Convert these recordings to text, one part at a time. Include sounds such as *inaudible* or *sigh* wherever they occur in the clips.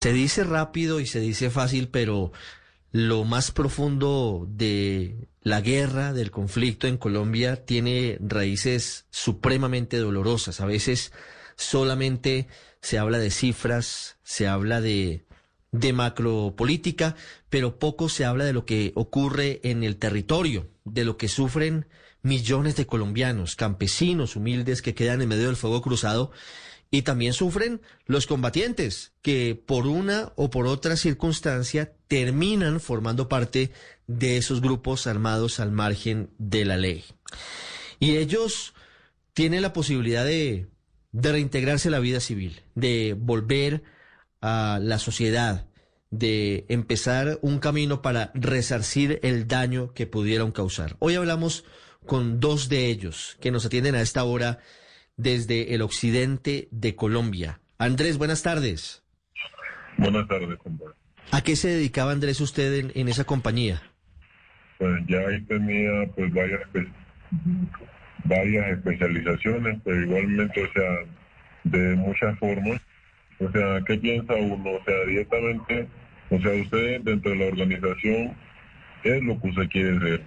Se dice rápido y se dice fácil, pero lo más profundo de la guerra, del conflicto en Colombia, tiene raíces supremamente dolorosas. A veces solamente se habla de cifras, se habla de, macropolítica, pero poco se habla de lo que ocurre en el territorio, de lo que sufren millones de colombianos, campesinos humildes que quedan en medio del fuego cruzado y también sufren los combatientes que por una o por otra circunstancia terminan formando parte de esos grupos armados al margen de la ley. Y ellos tienen la posibilidad de, de reintegrarse a la vida civil, de volver a la sociedad, de empezar un camino para resarcir el daño que pudieron causar. Hoy hablamos con dos de ellos que nos atienden a esta hora desde el occidente de Colombia. Andrés, buenas tardes. Buenas tardes, compadre. ¿A qué se dedicaba Andrés usted en, esa compañía? Pues ya ahí tenía pues varias, varias especializaciones, pero igualmente, o sea, de muchas formas. O sea, ¿qué piensa uno? O sea, directamente, o sea, usted dentro de la organización es lo que usted quiere ser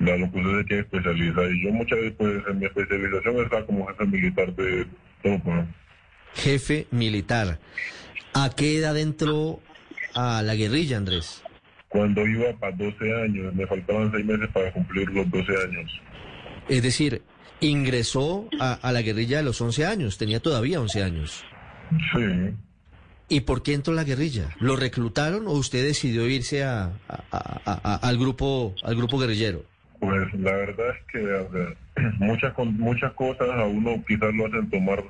la lo que usted que especializa. Y yo muchas veces, pues, en mi especialización está como jefe militar de todo Jefe militar. ¿A qué edad entró a la guerrilla, Andrés? Cuando iba para 12 años, me faltaban 6 meses para cumplir los 12 años. Es decir, ingresó a, la guerrilla a los 11 años, tenía todavía 11 años. Sí. ¿Y por qué entró a la guerrilla? ¿Lo reclutaron o usted decidió irse a, al grupo al grupo guerrillero? Pues la verdad es que *clears throat* muchas muchas cosas a uno quizás lo hacen tomar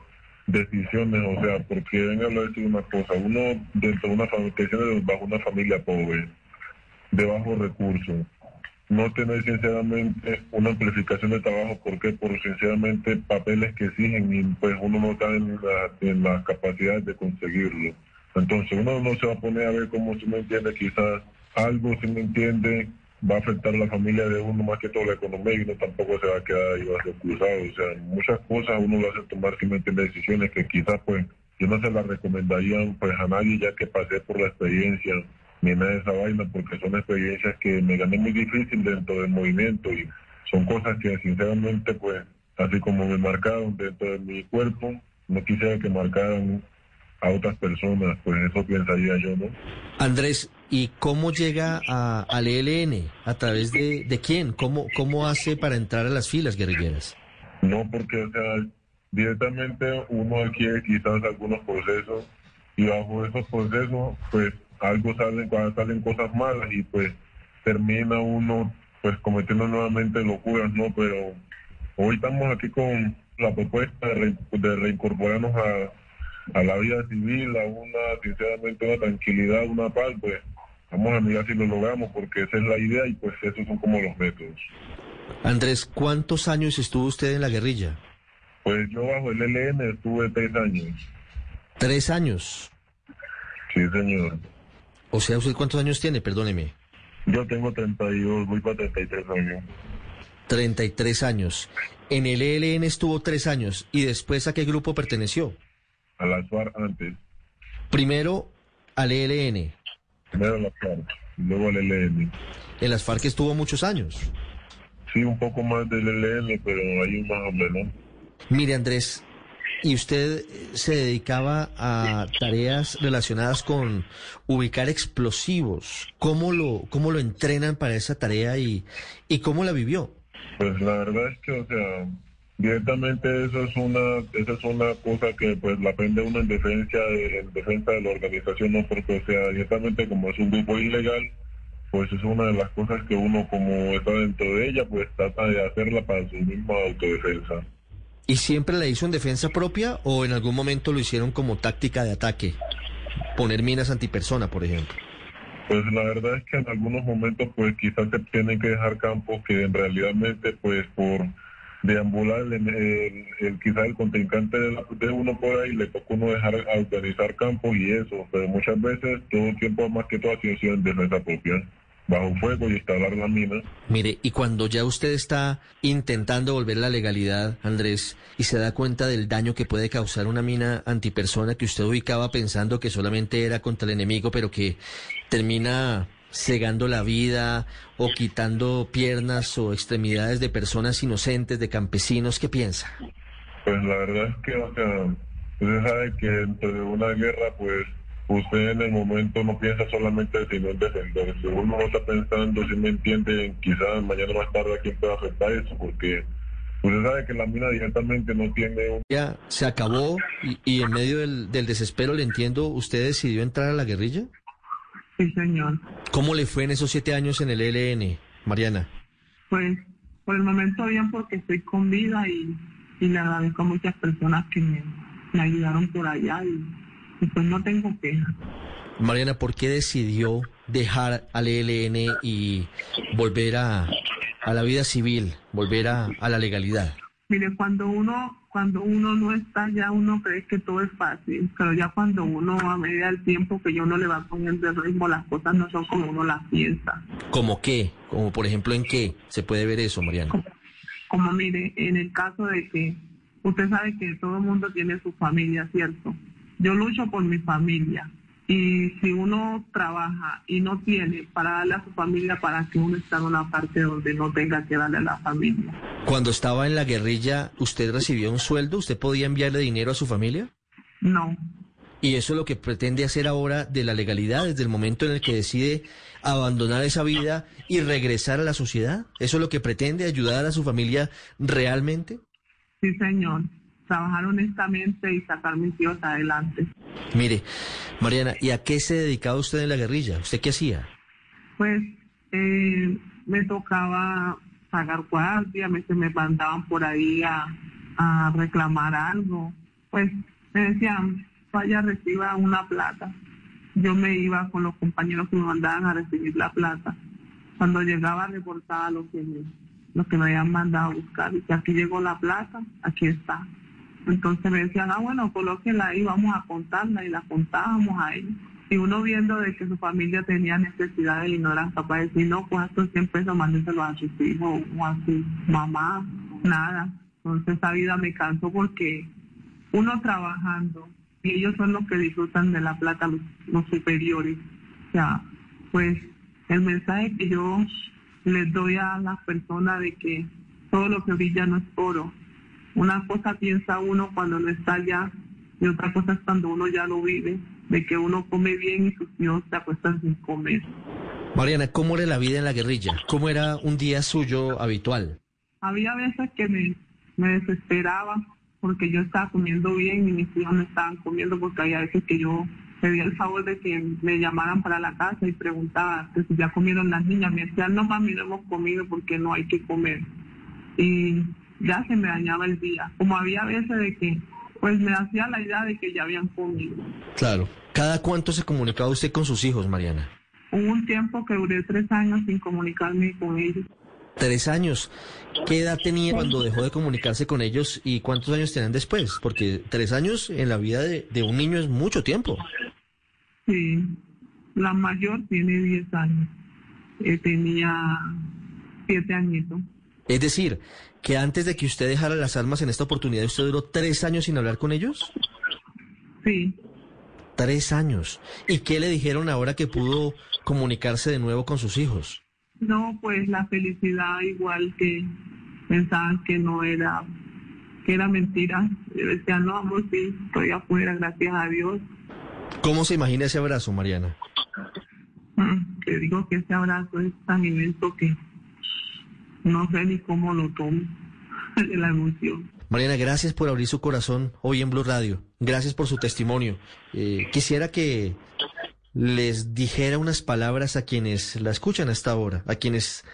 decisiones, o sea, porque venga a decir una cosa, uno dentro de una familia, bajo una familia pobre, de bajos recursos, no tener sinceramente una amplificación de trabajo, porque por sinceramente papeles que exigen y pues uno no está en, la, en las capacidades de conseguirlo. Entonces uno no se va a poner a ver cómo se me entiende quizás algo, si me entiende, va a afectar a la familia de uno más que todo la economía y uno tampoco se va a quedar ahí ser cruzado. O sea, muchas cosas uno lo hace tomar simplemente decisiones que quizás pues yo no se las recomendaría pues a nadie ya que pasé por la experiencia ni nada de esa vaina porque son experiencias que me gané muy difícil dentro del movimiento y son cosas que sinceramente pues así como me marcaron dentro de mi cuerpo no quisiera que marcaran a otras personas, pues eso pensaría yo, ¿no? Andrés, ¿y cómo llega a, al ELN? ¿A través de, quién? ¿Cómo, ¿Cómo hace para entrar a las filas guerrilleras? No, porque, o sea, directamente uno adquiere quizás algunos procesos y bajo esos procesos, pues algo salen, cuando salen cosas malas y pues termina uno pues cometiendo nuevamente locuras, ¿no? Pero hoy estamos aquí con la propuesta de, de reincorporarnos a a la vida civil, a una, sinceramente, una tranquilidad, una paz, pues vamos a mirar si lo logramos, porque esa es la idea y pues esos son como los métodos. Andrés, ¿cuántos años estuvo usted en la guerrilla? Pues yo bajo el LN estuve tres años. ¿Tres años? Sí, señor. O sea, ¿usted cuántos años tiene? Perdóneme. Yo tengo 32, voy para 33 años. 33 años. En el ELN estuvo tres años. ¿Y después a qué grupo perteneció? a las FARC antes. Primero al ELN. Primero las FARC, luego al ELN. En las FARC estuvo muchos años. Sí, un poco más del ELN, pero ahí más o menos. Mire, Andrés, ¿y usted se dedicaba a tareas relacionadas con ubicar explosivos? ¿Cómo lo, cómo lo entrenan para esa tarea y, y cómo la vivió? Pues la verdad es que, o sea, Directamente eso es una esa es una cosa que pues la aprende uno en defensa de, en defensa de la organización, no porque o sea directamente como es un grupo ilegal, pues es una de las cosas que uno como está dentro de ella pues trata de hacerla para su misma autodefensa. ¿Y siempre la hizo en defensa propia o en algún momento lo hicieron como táctica de ataque? Poner minas antipersona, por ejemplo. Pues la verdad es que en algunos momentos pues quizás se tienen que dejar campos que en realidad pues por deambular el, el, el, quizás el contrincante de, uno por ahí le toca uno dejar organizar campos y eso, pero muchas veces todo el tiempo más que todo ha sido en defensa propia. bajo fuego y instalar la mina. Mire, y cuando ya usted está intentando volver a la legalidad, Andrés, y se da cuenta del daño que puede causar una mina antipersona que usted ubicaba pensando que solamente era contra el enemigo, pero que termina cegando la vida o quitando piernas o extremidades de personas inocentes, de campesinos, ¿qué piensa? Pues la verdad es que, o sea, usted sabe que dentro de una guerra, pues usted en el momento no piensa solamente sino en defenderse. Uno no está pensando, si me entiende, quizás mañana más tarde a quién puede afectar eso, porque usted sabe que la mina directamente no tiene un... Ya se acabó y, y en medio del, del desespero, le entiendo, ¿usted decidió entrar a la guerrilla? Sí, señor. ¿Cómo le fue en esos siete años en el ELN, Mariana? Pues por el momento bien porque estoy con vida y, y le agradezco a muchas personas que me, me ayudaron por allá y, y pues no tengo queja. Mariana, ¿por qué decidió dejar al ELN y volver a, a la vida civil, volver a, a la legalidad? Mire, cuando uno cuando uno no está ya, uno cree que todo es fácil, pero ya cuando uno a medida del tiempo que yo no le va poniendo el ritmo, las cosas no son como uno las piensa. ¿Cómo qué? Como por ejemplo, ¿en qué se puede ver eso, Mariana? Como, como mire, en el caso de que usted sabe que todo el mundo tiene su familia, ¿cierto? Yo lucho por mi familia, y si uno trabaja y no tiene para darle a su familia, para que uno esté en una parte donde no tenga que darle a la familia. Cuando estaba en la guerrilla, ¿usted recibió un sueldo? ¿Usted podía enviarle dinero a su familia? No. ¿Y eso es lo que pretende hacer ahora de la legalidad, desde el momento en el que decide abandonar esa vida y regresar a la sociedad? ¿Eso es lo que pretende, ayudar a su familia realmente? Sí, señor trabajar honestamente y sacar mis hijos adelante. Mire, Mariana, ¿y a qué se dedicaba usted en la guerrilla? ¿Usted qué hacía? Pues eh, me tocaba pagar guardia, me, se me mandaban por ahí a, a reclamar algo. Pues me decían, vaya, reciba una plata. Yo me iba con los compañeros que me mandaban a recibir la plata. Cuando llegaba reportaba lo que me, lo que me habían mandado a buscar. Y que aquí llegó la plata, aquí está. Entonces me decían, ah, bueno, colóquela ahí, vamos a contarla, y la contábamos ahí. Y uno viendo de que su familia tenía necesidades y no eran capaces de decir, no, pues estos 100 pesos mándenselo a sus hijos o a su mamá, nada. Entonces esa vida me cansó porque uno trabajando y ellos son los que disfrutan de la plata, los, los superiores. O sea, pues el mensaje que yo les doy a las personas de que todo lo que brilla no es oro, una cosa piensa uno cuando no está allá y otra cosa es cuando uno ya lo vive, de que uno come bien y sus hijos se acuestan sin comer. Mariana, ¿cómo era la vida en la guerrilla? ¿Cómo era un día suyo habitual? Había veces que me, me desesperaba porque yo estaba comiendo bien y mis hijos no estaban comiendo porque había veces que yo pedía el favor de que me llamaran para la casa y preguntaba que si ya comieron las niñas. Me decían, no mami, no hemos comido porque no hay que comer. Y ya se me dañaba el día. Como había veces de que, pues me hacía la idea de que ya habían comido. Claro. ¿Cada cuánto se comunicaba usted con sus hijos, Mariana? Hubo un tiempo que duré tres años sin comunicarme con ellos. Tres años. ¿Qué edad tenía cuando dejó de comunicarse con ellos y cuántos años tenían después? Porque tres años en la vida de, de un niño es mucho tiempo. Sí, la mayor tiene diez años. Eh, tenía siete añitos. Es decir, que antes de que usted dejara las armas en esta oportunidad, ¿usted duró tres años sin hablar con ellos? Sí. Tres años. ¿Y qué le dijeron ahora que pudo comunicarse de nuevo con sus hijos? No, pues la felicidad igual que pensaban que no era, que era mentira. Yo decía, no, amor, sí, estoy afuera, gracias a Dios. ¿Cómo se imagina ese abrazo, Mariana? Mm, Te digo que ese abrazo es tan inmenso que no sé ni cómo lo tomo *laughs* la emoción. Mariana, gracias por abrir su corazón hoy en Blue Radio. Gracias por su testimonio. Eh, quisiera que les dijera unas palabras a quienes la escuchan a esta hora, a quienes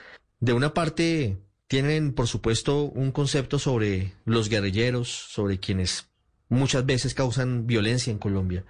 de una parte tienen, por supuesto, un concepto sobre los guerrilleros, sobre quienes muchas veces causan violencia en Colombia,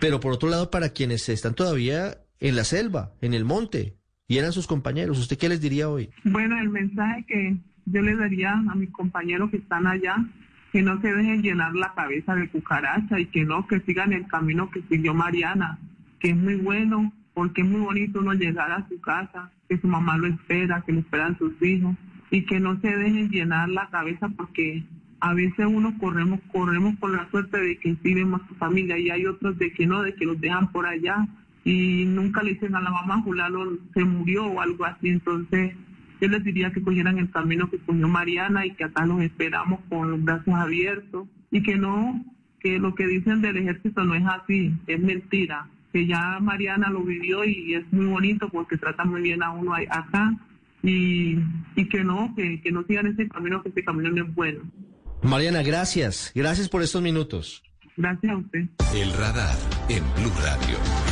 pero por otro lado para quienes están todavía en la selva, en el monte, y eran sus compañeros. ¿Usted qué les diría hoy? Bueno, el mensaje que yo les daría a mis compañeros que están allá, que no se dejen llenar la cabeza de cucaracha y que no, que sigan el camino que siguió Mariana, que es muy bueno, porque es muy bonito uno llegar a su casa, que su mamá lo espera, que lo esperan sus hijos y que no se dejen llenar la cabeza porque a veces uno corremos corremos con la suerte de que sí vemos a su familia y hay otros de que no, de que los dejan por allá y nunca le dicen a la mamá Julano se murió o algo así, entonces yo les diría que cogieran el camino que cogió Mariana y que acá los esperamos con los brazos abiertos y que no, que lo que dicen del ejército no es así, es mentira, que ya Mariana lo vivió y es muy bonito porque trata muy bien a uno acá y, y que no, que, que no sigan ese camino, que ese camino no es bueno. Mariana, gracias, gracias por estos minutos. Gracias a usted. El radar en Blue Radio.